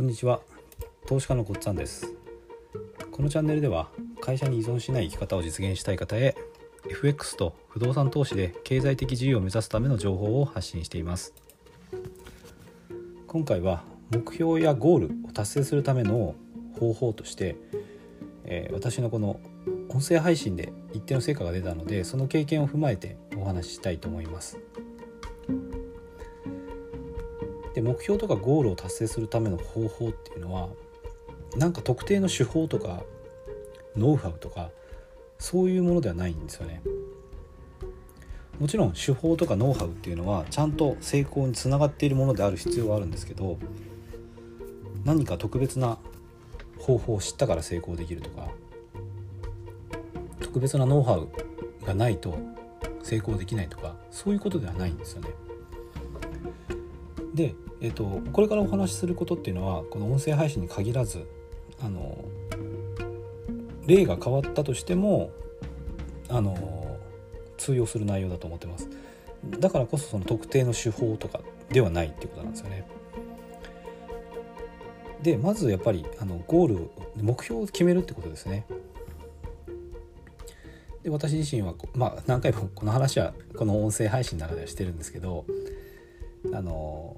こんにちは。投資家のこっつぁんです。このチャンネルでは会社に依存しない生き方を実現したい方へ FX と不動産投資で経済的自由を目指すための情報を発信しています。今回は目標やゴールを達成するための方法として、えー、私のこの音声配信で一定の成果が出たのでその経験を踏まえてお話ししたいと思います。で目標とかゴールを達成するための方法っていうのはなんか特定の手法とかノウハウとかそういうものではないんですよねもちろん手法とかノウハウっていうのはちゃんと成功につながっているものである必要はあるんですけど何か特別な方法を知ったから成功できるとか特別なノウハウがないと成功できないとかそういうことではないんですよね。で、えーと、これからお話しすることっていうのはこの音声配信に限らずあの例が変わったとしてもあの通用する内容だと思ってます。だからこそその特定の手法とかではないっていうことなんですよね。でまずやっぱりあのゴール目標を決めるってことですね。で私自身は、まあ、何回もこの話はこの音声配信の中ではしてるんですけどあの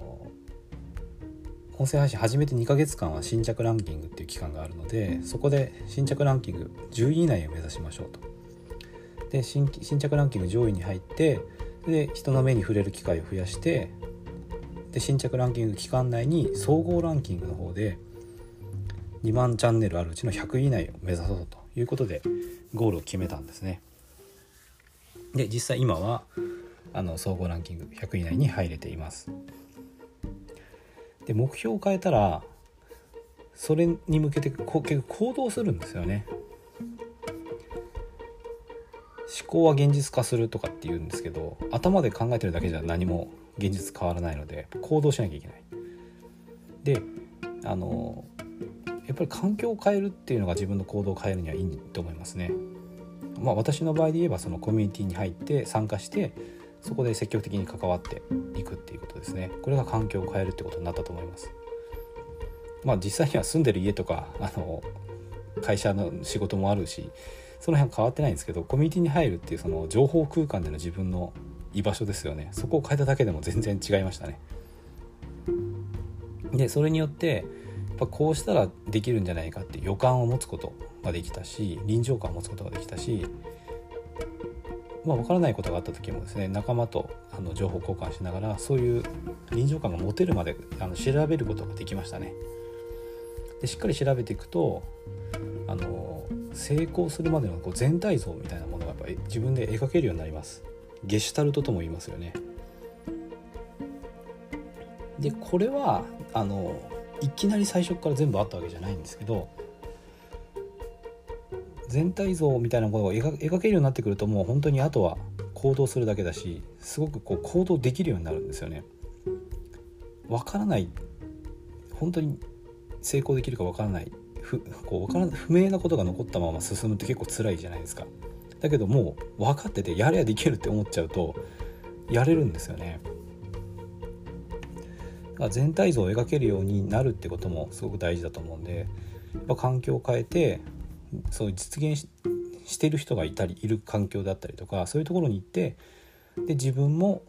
音声配信始めて2ヶ月間は新着ランキングっていう期間があるのでそこで新着ランキング10位以内を目指しましょうと。で新新着ランキング上位に入ってで人の目に触れる機会を増やしてで新着ランキング期間内に総合ランキングの方で2万チャンネルあるうちの100位以内を目指そうということでゴールを決めたんですね。で実際今はあの総合ランキング100位以内に入れています。で目標を変えたらそれに向けて結構行動するんですよね。思考は現実化するとかって言うんですけど頭で考えてるだけじゃ何も現実変わらないので行動しなきゃいけない。であのやっぱり環境を変えるっていうのが自分の行動を変えるにはいいと思いますね。まあ私の場合で言えばそのコミュニティに入って参加してそこで積極的に関わっていくっていうことですね。これが環境を変えるってことになったと思います。まあ実際には住んでる家とかあの会社の仕事もあるしその辺は変わってないんですけどコミュニティに入るっていうその情報空間での自分の居場所ですよね。そこを変えただけでも全然違いましたね。でそれによってやっぱこうしたらできるんじゃないかって予感を持つことができたし臨場感を持つことができたしまあ、分からないことがあった時もですね仲間とあの情報交換しながらそういう臨場感が持てるまであの調べることができましたね。でしっかり調べていくとあの成功するまでのこう全体像みたいなものがやっぱり自分で描けるようになります。ゲシュタルトとも言いますよね。でこれはあのいきなり最初から全部あったわけじゃないんですけど全体像みたいなものを描けるようになってくるともう本当にあとは行動するだけだしすごくこう行動できるようになるんですよね。わからない本当に成功できるかわからない不こうから不明なことが残ったまま進むって結構辛いじゃないですか。だけどもう分かっててやれやできるって思っちゃうとやれるんですよね。全体像を描けるようになるってこともすごく大事だと思うんでやっぱ環境を変えてそう実現してる人がいたりいる環境だったりとかそういうところに行ってで自分も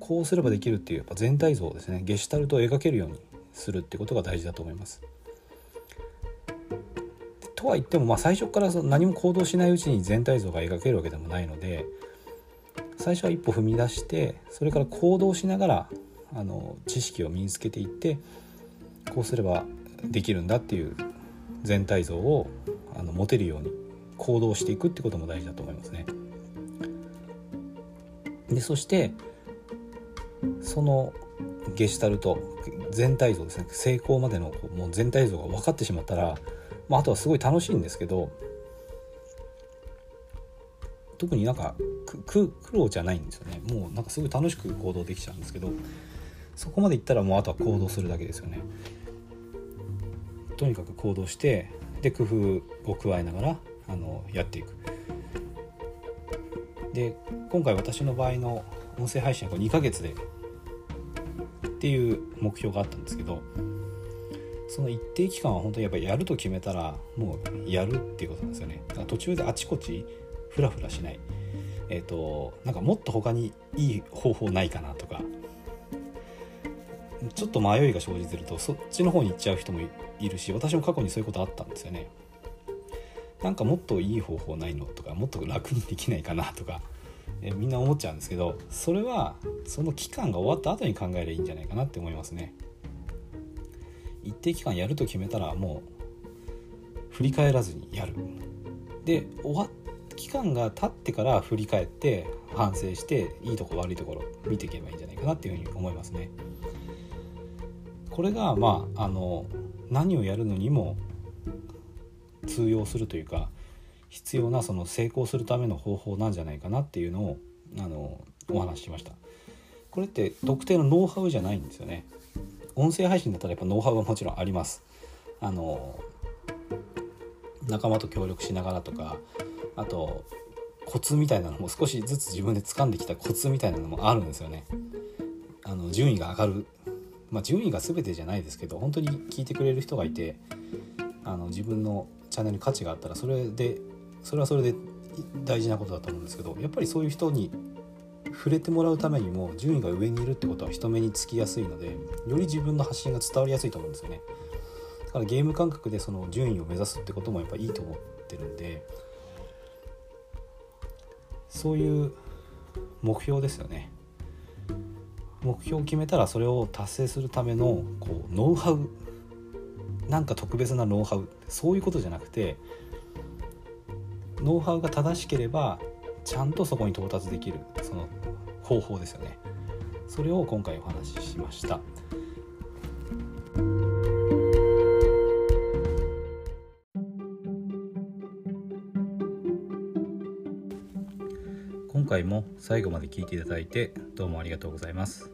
こうすればできるっていうやっぱ全体像をですねゲシュタルトを描けるようにするってことが大事だと思います。とは言っても、まあ、最初からその何も行動しないうちに全体像が描けるわけでもないので最初は一歩踏み出してそれから行動しながらあの知識を身につけていってこうすればできるんだっていう全体像をあの持てるように行動していくってことも大事だと思いますね。でそしてそのゲシュタルト全体像ですね。成功までのもう全体像が分かってしまったら、まあ、あとはすごい楽しいんですけど特になんか苦労じゃないんですよね。もうなんかすごい楽しく行動できちゃうんですけどそこまでいったらもうあとは行動するだけですよね。とにかく行動してで工夫を加えながらあのやっていく。で今回私の場合の音声配信は2ヶ月でっていう目標があったんですけどその一定期間は本当にやっぱやると決めたらもうやるっていうことなんですよね。だから途中であちこちフラフラしない。えっ、ー、となんかもっと他にいい方法ないかなとかちょっと迷いが生じてるとそっちの方に行っちゃう人もいるし私も過去にそういうことあったんですよね。なんかもっといい方法ないのとかもっと楽にできないかなとか、えみんな思っちゃうんですけどそれはその期間が終わった後に考えればいいんじゃないかなって思いますね。一定期間やると決めたらもう振り返らずにやる。で終わ期間が経ってから振り返って反省していいとこ悪いところ見ていけばいいんじゃないかなっていうふうに思いますね。これがまああの何をやるのにも通用するというか必要なその成功するための方法なんじゃないかなっていうのをあのお話ししました。これって特定のノウハウじゃないんですよね。音声配信だったらやっぱノウハウはもちろんあります。あの仲間と協力しながらとかあとコツみたいなのも少しずつ自分で掴んできたコツみたいなのもあるんですよね。あの順位が上がるまあ順位が全てじゃないですけど本当に聞いてくれる人がいてあの自分のチャンネルに価値があったらそれでそれはそれで大事なことだと思うんですけどやっぱりそういう人に触れてもらうためにも順位が上にいるってことは人目につきやすいのでより自分の発信が伝わりやすいと思うんですよね。だからゲーム感覚でその順位を目指すってこともやっぱいいと思ってるんでそういう目標ですよね。目標を決めたらそれを達成するためのこうノウハウ。なんか特別なノウハウ。そういうことじゃなくてノウハウが正しければちゃんとそこに到達できる。その方法ですよね。それを今回お話ししました。今回も最後まで聞いていただいてどうもありがとうございます。